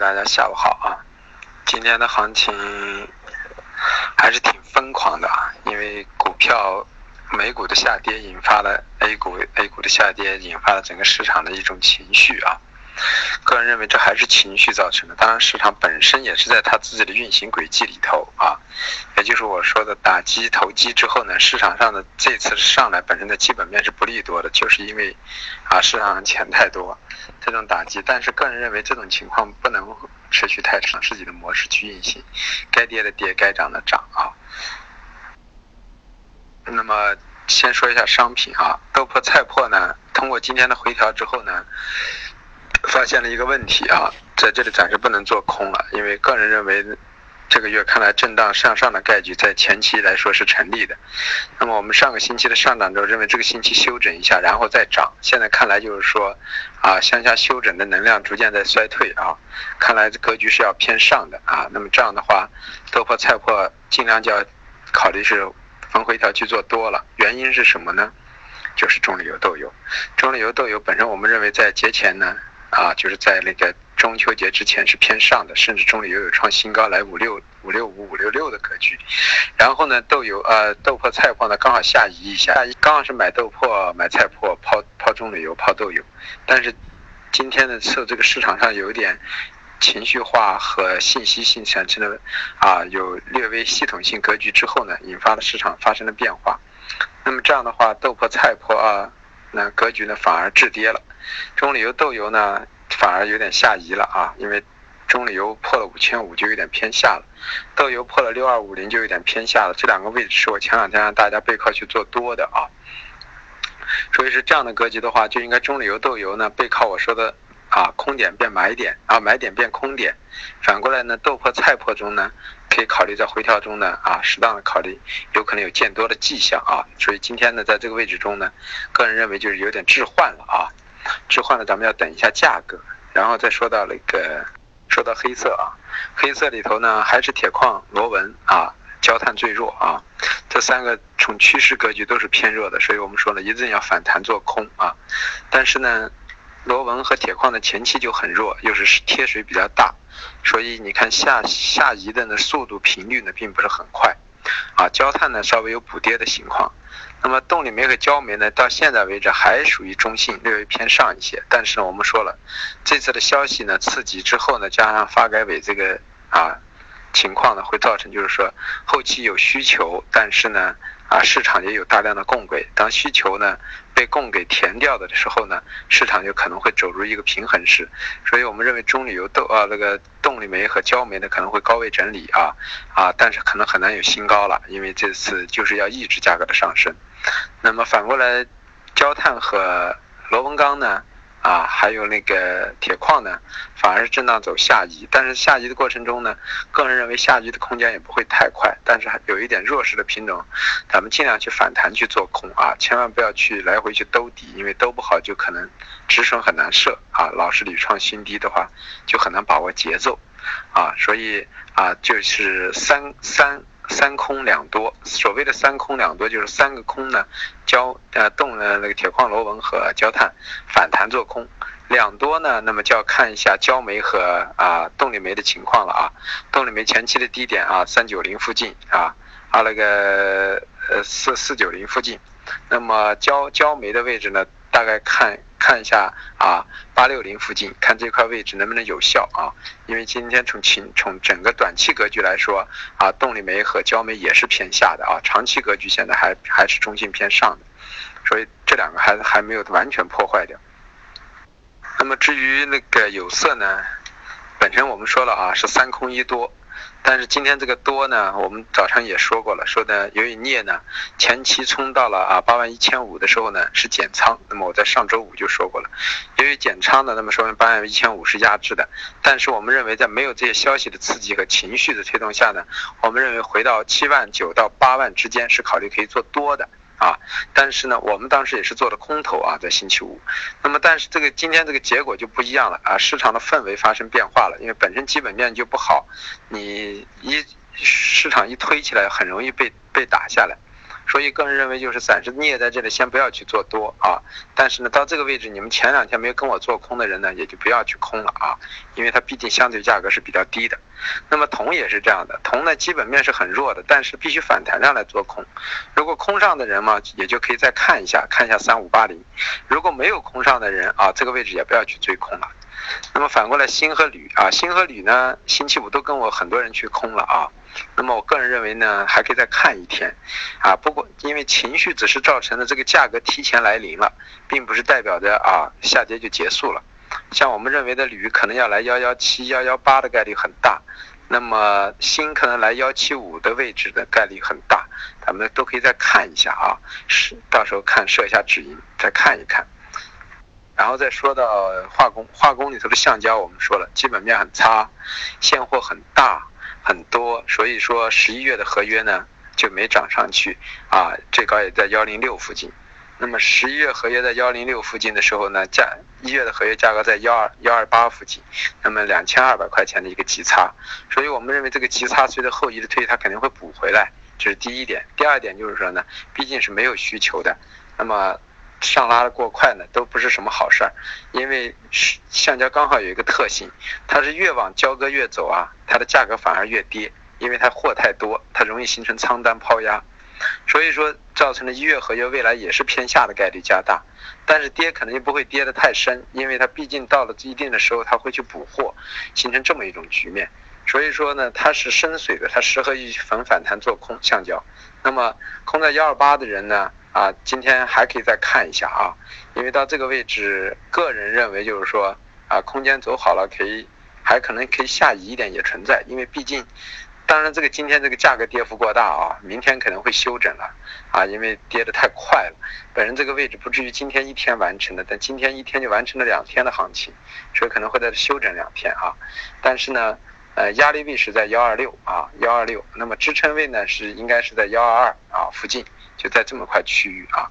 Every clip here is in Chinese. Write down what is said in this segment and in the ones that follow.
大家下午好啊！今天的行情还是挺疯狂的啊，因为股票美股的下跌引发了 A 股 A 股的下跌，引发了整个市场的一种情绪啊。个人认为这还是情绪造成的，当然市场本身也是在它自己的运行轨迹里头啊，也就是我说的打击投机之后呢，市场上的这次上来本身的基本面是不利多的，就是因为啊市场上钱太多，这种打击，但是个人认为这种情况不能持续太长，自己的模式去运行，该跌的跌，该涨的涨啊。那么先说一下商品啊，豆粕、菜粕呢，通过今天的回调之后呢。发现了一个问题啊，在这里暂时不能做空了，因为个人认为，这个月看来震荡向上的概率在前期来说是成立的。那么我们上个星期的上涨之后，认为这个星期休整一下，然后再涨。现在看来就是说，啊向下休整的能量逐渐在衰退啊，看来格局是要偏上的啊。那么这样的话，豆粕菜粕尽量就要考虑是逢回调去做多了。原因是什么呢？就是中榈油豆油，中榈油豆油本身我们认为在节前呢。啊，就是在那个中秋节之前是偏上的，甚至中里又有创新高来五六五六五五六六的格局。然后呢，豆油呃豆粕菜粕呢刚好下移一下，刚好是买豆粕买菜粕抛抛中旅油抛豆油。但是今天呢，受这个市场上有点情绪化和信息性产生的啊有略微系统性格局之后呢，引发了市场发生了变化。那么这样的话，豆粕菜粕啊。那格局呢反而滞跌了，中榈油豆油呢反而有点下移了啊，因为中榈油破了五千五就有点偏下了，豆油破了六二五零就有点偏下了，这两个位置是我前两天让大家背靠去做多的啊，所以是这样的格局的话，就应该中榈油豆油呢背靠我说的。啊，空点变买点，啊，买点变空点，反过来呢，豆粕、菜粕中呢，可以考虑在回调中呢，啊，适当的考虑，有可能有见多的迹象啊，所以今天呢，在这个位置中呢，个人认为就是有点置换了啊，置换呢，咱们要等一下价格，然后再说到那个，说到黑色啊，黑色里头呢，还是铁矿、螺纹啊、焦炭最弱啊，这三个从趋势格局都是偏弱的，所以我们说呢，一定要反弹做空啊，但是呢。螺纹和铁矿的前期就很弱，又是贴水比较大，所以你看下下移的呢速度频率呢并不是很快，啊，焦炭呢稍微有补跌的情况，那么动力煤和焦煤呢到现在为止还属于中性，略微偏上一些，但是呢我们说了，这次的消息呢刺激之后呢，加上发改委这个啊情况呢，会造成就是说后期有需求，但是呢。啊，市场也有大量的供给，当需求呢被供给填掉的时候呢，市场就可能会走入一个平衡式，所以我们认为中铝油豆啊那个动力煤和焦煤呢可能会高位整理啊啊，但是可能很难有新高了，因为这次就是要抑制价格的上升。那么反过来，焦炭和螺纹钢呢？啊，还有那个铁矿呢，反而是震荡走下移，但是下移的过程中呢，个人认为下移的空间也不会太快，但是还有一点弱势的品种，咱们尽量去反弹去做空啊，千万不要去来回去兜底，因为兜不好就可能止损很难设啊，老是屡创新低的话，就很难把握节奏啊，所以啊，就是三三。三空两多，所谓的三空两多就是三个空呢，焦呃动呃那个铁矿螺纹和焦炭反弹做空，两多呢，那么就要看一下焦煤和啊动力煤的情况了啊，动力煤前期的低点啊三九零附近啊啊那个呃四四九零附近，那么焦焦煤的位置呢，大概看。看一下啊，八六零附近，看这块位置能不能有效啊？因为今天从情从整个短期格局来说啊，动力煤和焦煤也是偏下的啊，长期格局现在还还是中性偏上的，所以这两个还还没有完全破坏掉。那么至于那个有色呢，本身我们说了啊，是三空一多。但是今天这个多呢，我们早上也说过了，说的由于镍呢前期冲到了啊八万一千五的时候呢是减仓，那么我在上周五就说过了，由于减仓呢，那么说明八万一千五是压制的，但是我们认为在没有这些消息的刺激和情绪的推动下呢，我们认为回到七万九到八万之间是考虑可以做多的。啊，但是呢，我们当时也是做的空头啊，在星期五。那么，但是这个今天这个结果就不一样了啊，市场的氛围发生变化了，因为本身基本面就不好，你一市场一推起来，很容易被被打下来。所以个人认为就是暂时你也在这里，先不要去做多啊。但是呢，到这个位置，你们前两天没有跟我做空的人呢，也就不要去空了啊，因为它毕竟相对价格是比较低的。那么铜也是这样的，铜呢基本面是很弱的，但是必须反弹上来做空。如果空上的人嘛，也就可以再看一下，看一下三五八零。如果没有空上的人啊，这个位置也不要去追空了。那么反过来，锌和铝啊，锌和铝呢，星期五都跟我很多人去空了啊。那么我个人认为呢，还可以再看一天，啊，不过因为情绪只是造成了这个价格提前来临了，并不是代表着啊下跌就结束了。像我们认为的铝可能要来幺幺七、幺幺八的概率很大，那么锌可能来幺七五的位置的概率很大，咱们都可以再看一下啊，是到时候看设一下止盈，再看一看。然后再说到化工，化工里头的橡胶，我们说了基本面很差，现货很大很多，所以说十一月的合约呢就没涨上去啊，最高也在幺零六附近。那么十一月合约在幺零六附近的时候呢，价一月的合约价格在幺二幺二八附近，那么两千二百块钱的一个极差，所以我们认为这个极差随着后移的推，它肯定会补回来，这是第一点。第二点就是说呢，毕竟是没有需求的，那么。上拉的过快呢，都不是什么好事儿，因为橡胶刚好有一个特性，它是越往交割越走啊，它的价格反而越跌，因为它货太多，它容易形成仓单抛压，所以说造成了一月合约未来也是偏下的概率加大，但是跌可能就不会跌得太深，因为它毕竟到了一定的时候，它会去补货，形成这么一种局面，所以说呢，它是深水的，它适合于逢反弹做空橡胶，那么空在幺二八的人呢？啊，今天还可以再看一下啊，因为到这个位置，个人认为就是说啊，空间走好了，可以还可能可以下移一点也存在，因为毕竟，当然这个今天这个价格跌幅过大啊，明天可能会休整了啊，因为跌得太快了。本人这个位置不至于今天一天完成的，但今天一天就完成了两天的行情，所以可能会在休整两天啊。但是呢，呃，压力位是在幺二六啊，幺二六，那么支撑位呢是应该是在幺二二啊附近。就在这么块区域啊，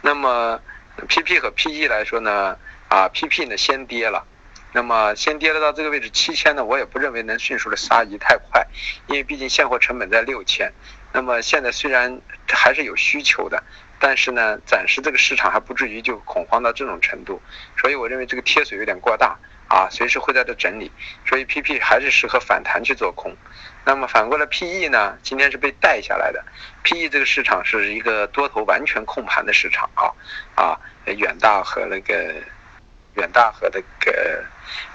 那么 PP 和 PE 来说呢，啊 PP 呢先跌了，那么先跌了到这个位置七千呢，我也不认为能迅速的杀移太快，因为毕竟现货成本在六千，那么现在虽然还是有需求的，但是呢，暂时这个市场还不至于就恐慌到这种程度，所以我认为这个贴水有点过大。啊，随时会在这整理，所以 PP 还是适合反弹去做空。那么反过来 PE 呢？今天是被带下来的。PE 这个市场是一个多头完全控盘的市场啊啊，远大和那个远大和那个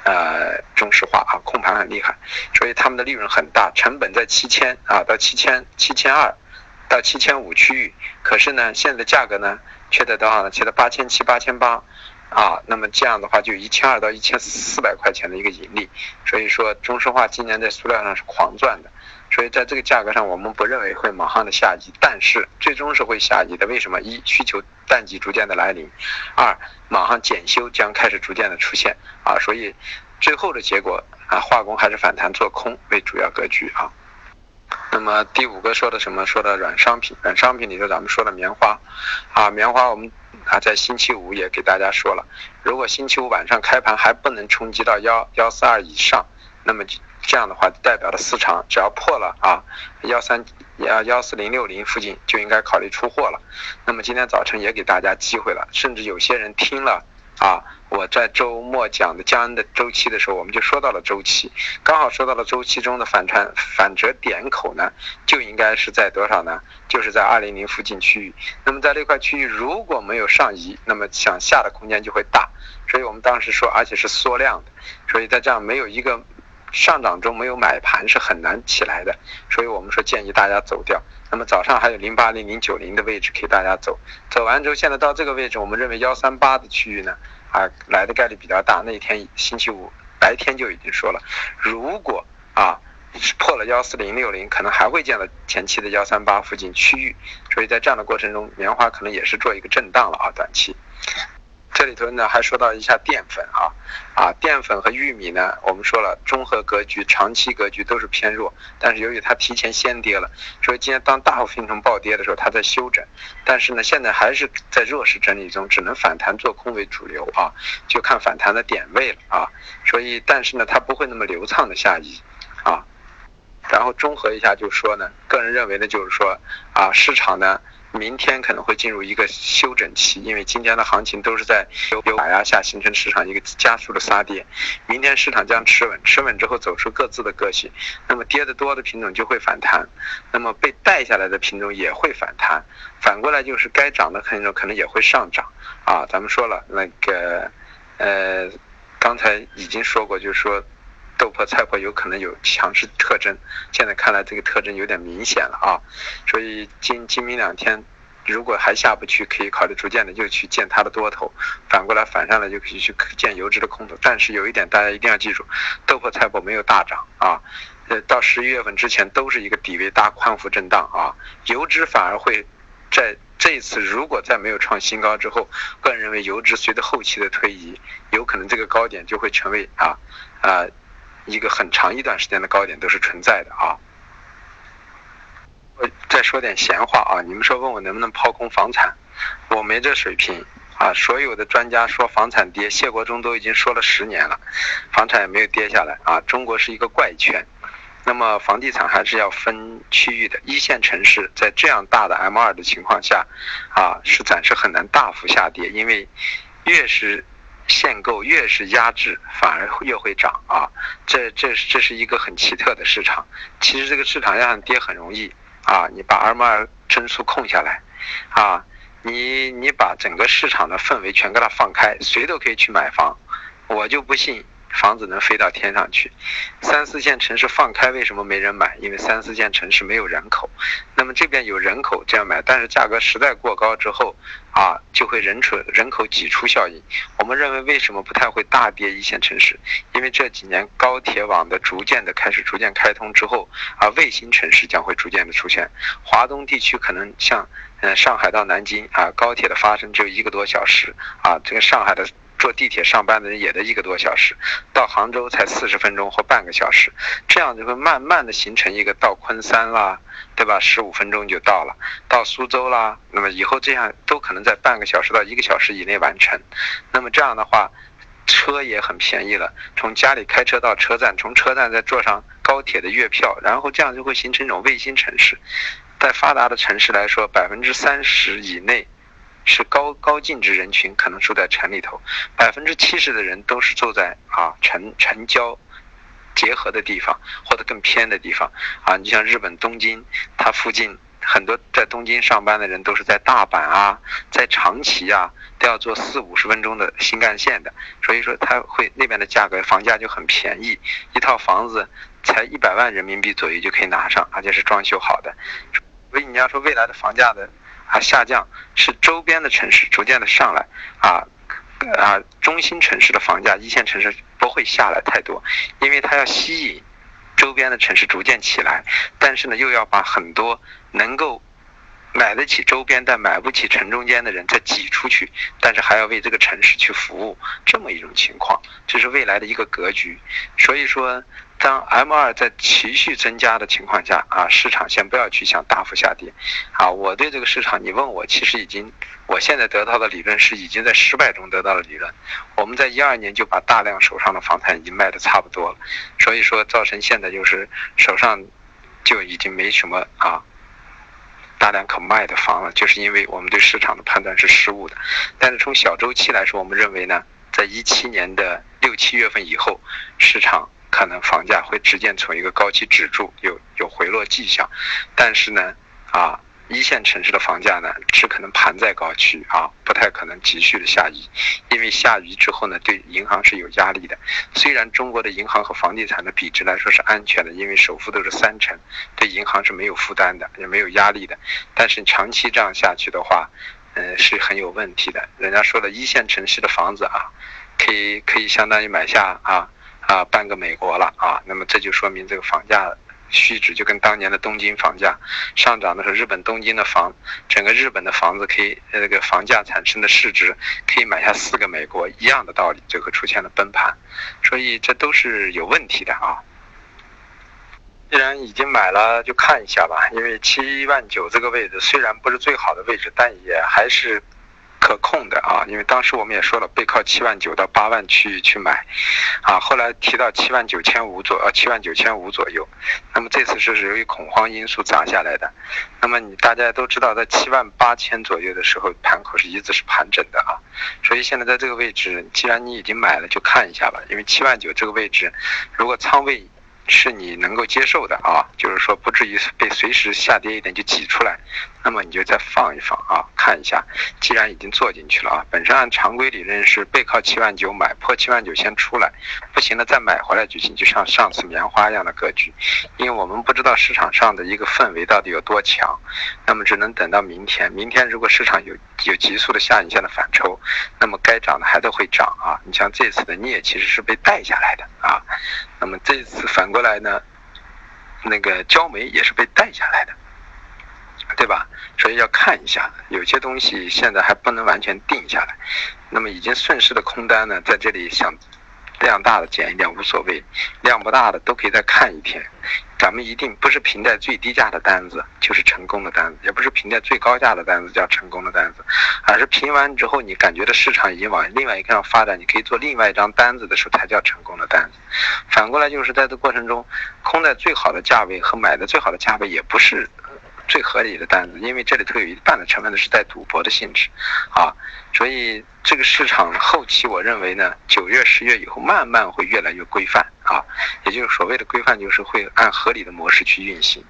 呃中石化啊控盘很厉害，所以他们的利润很大，成本在七千啊到七千七千二到七千五区域，可是呢现在的价格呢却在多少呢？却在八千七八千八。啊，那么这样的话就一千二到一千四百块钱的一个盈利，所以说中石化今年在塑料上是狂赚的，所以在这个价格上我们不认为会马上的下移，但是最终是会下移的。为什么？一需求淡季逐渐的来临，二马上检修将开始逐渐的出现啊，所以最后的结果啊，化工还是反弹做空为主要格局啊。那么第五个说的什么？说的软商品，软商品里头咱们说的棉花啊，棉花我们。啊，在星期五也给大家说了，如果星期五晚上开盘还不能冲击到幺幺四二以上，那么这样的话代表的市场只要破了啊幺三幺幺四零六零附近就应该考虑出货了。那么今天早晨也给大家机会了，甚至有些人听了。啊，我在周末讲的江恩的周期的时候，我们就说到了周期，刚好说到了周期中的反穿反折点口呢，就应该是在多少呢？就是在二零零附近区域。那么在这块区域如果没有上移，那么向下的空间就会大。所以我们当时说，而且是缩量的，所以在这样没有一个上涨中没有买盘是很难起来的。所以我们说建议大家走掉。那么早上还有零八零零九零的位置给大家走，走完之后，现在到这个位置，我们认为幺三八的区域呢，啊来的概率比较大。那天星期五白天就已经说了，如果啊破了幺四零六零，可能还会见到前期的幺三八附近区域，所以在这样的过程中，棉花可能也是做一个震荡了啊，短期。这里头呢还说到一下淀粉啊，啊淀粉和玉米呢，我们说了综合格局、长期格局都是偏弱，但是由于它提前先跌了，所以今天当大幅形成暴跌的时候，它在休整，但是呢现在还是在弱势整理中，只能反弹做空为主流啊，就看反弹的点位了啊，所以但是呢它不会那么流畅的下移。然后综合一下就说呢，个人认为呢，就是说啊，市场呢。明天可能会进入一个休整期，因为今天的行情都是在有打压下形成市场一个加速的杀跌。明天市场将持稳，持稳之后走出各自的个性，那么跌得多的品种就会反弹，那么被带下来的品种也会反弹。反过来就是该涨的品种可能也会上涨。啊，咱们说了那个，呃，刚才已经说过，就是说。豆粕、菜粕有可能有强势特征，现在看来这个特征有点明显了啊，所以今今明两天如果还下不去，可以考虑逐渐的就去建它的多头，反过来反上来就可以去建油脂的空头。但是有一点大家一定要记住，豆粕、菜粕没有大涨啊，呃，到十一月份之前都是一个底位大宽幅震荡啊，油脂反而会在这一次如果再没有创新高之后，个人认为油脂随着后期的推移，有可能这个高点就会成为啊啊。一个很长一段时间的高点都是存在的啊。我再说点闲话啊，你们说问我能不能抛空房产，我没这水平啊。所有的专家说房产跌，谢国忠都已经说了十年了，房产也没有跌下来啊。中国是一个怪圈，那么房地产还是要分区域的，一线城市在这样大的 M 二的情况下啊，是暂时很难大幅下跌，因为越是。限购越是压制，反而越会涨啊！这这这是一个很奇特的市场。其实这个市场要想跌很容易啊，你把二毛二增速控下来，啊，你你把整个市场的氛围全给它放开，谁都可以去买房，我就不信。房子能飞到天上去，三四线城市放开，为什么没人买？因为三四线城市没有人口。那么这边有人口这样买，但是价格实在过高之后，啊，就会人出人口挤出效应。我们认为为什么不太会大跌一线城市？因为这几年高铁网的逐渐的开始逐渐开通之后，啊，卫星城市将会逐渐的出现。华东地区可能像，嗯，上海到南京啊，高铁的发生只有一个多小时啊，这个上海的。坐地铁上班的人也得一个多小时，到杭州才四十分钟或半个小时，这样就会慢慢的形成一个到昆山啦，对吧？十五分钟就到了，到苏州啦，那么以后这样都可能在半个小时到一个小时以内完成。那么这样的话，车也很便宜了，从家里开车到车站，从车站再坐上高铁的月票，然后这样就会形成一种卫星城市。在发达的城市来说，百分之三十以内。是高高净值人群可能住在城里头，百分之七十的人都是住在啊城城郊结合的地方或者更偏的地方啊。你像日本东京，它附近很多在东京上班的人都是在大阪啊，在长崎啊，都要坐四五十分钟的新干线的，所以说它会那边的价格房价就很便宜，一套房子才一百万人民币左右就可以拿上，而且是装修好的。所以你要说未来的房价的。啊，下降是周边的城市逐渐的上来，啊啊，中心城市的房价，一线城市不会下来太多，因为它要吸引周边的城市逐渐起来，但是呢，又要把很多能够买得起周边但买不起城中间的人再挤出去，但是还要为这个城市去服务，这么一种情况，这是未来的一个格局，所以说。当 M 二在持续增加的情况下啊，市场先不要去想大幅下跌，啊，我对这个市场，你问我，其实已经，我现在得到的理论是已经在失败中得到了理论。我们在一二年就把大量手上的房产已经卖的差不多了，所以说造成现在就是手上就已经没什么啊大量可卖的房了，就是因为我们对市场的判断是失误的。但是从小周期来说，我们认为呢，在一七年的六七月份以后，市场。可能房价会逐渐从一个高期止住，有有回落迹象，但是呢，啊，一线城市的房价呢是可能盘在高区啊，不太可能急剧的下移，因为下移之后呢，对银行是有压力的。虽然中国的银行和房地产的比值来说是安全的，因为首付都是三成，对银行是没有负担的，也没有压力的，但是长期这样下去的话，嗯，是很有问题的。人家说的一线城市的房子啊，可以可以相当于买下啊。啊，半个美国了啊！那么这就说明这个房价虚值就跟当年的东京房价上涨的时候，日本东京的房，整个日本的房子可以那个房价产生的市值可以买下四个美国一样的道理，最后出现了崩盘，所以这都是有问题的啊！既然已经买了，就看一下吧，因为七万九这个位置虽然不是最好的位置，但也还是。可控的啊，因为当时我们也说了，背靠七万九到八万去去买，啊，后来提到七万九千五左呃七万九千五左右，那么这次是由于恐慌因素砸下来的，那么你大家都知道，在七万八千左右的时候，盘口是一直是盘整的啊，所以现在在这个位置，既然你已经买了，就看一下吧，因为七万九这个位置，如果仓位。是你能够接受的啊，就是说不至于被随时下跌一点就挤出来，那么你就再放一放啊，看一下。既然已经做进去了啊，本身按常规理论是背靠七万九买，破七万九先出来，不行了再买回来就行，就像上次棉花一样的格局。因为我们不知道市场上的一个氛围到底有多强，那么只能等到明天。明天如果市场有有急速的下影线的反抽，那么该涨的还都会涨啊。你像这次的镍其实是被带下来的啊。那么这次反过来呢，那个焦煤也是被带下来的，对吧？所以要看一下，有些东西现在还不能完全定下来。那么已经顺势的空单呢，在这里想。量大的减一点无所谓，量不大的都可以再看一天。咱们一定不是平在最低价的单子就是成功的单子，也不是平在最高价的单子叫成功的单子，而是平完之后你感觉的市场已经往另外一个上发展，你可以做另外一张单子的时候才叫成功的单子。反过来就是在这过程中，空在最好的价位和买的最好的价位也不是。最合理的单子，因为这里头有一半的成分都是带赌博的性质，啊，所以这个市场后期我认为呢，九月、十月以后慢慢会越来越规范啊，也就是所谓的规范，就是会按合理的模式去运行。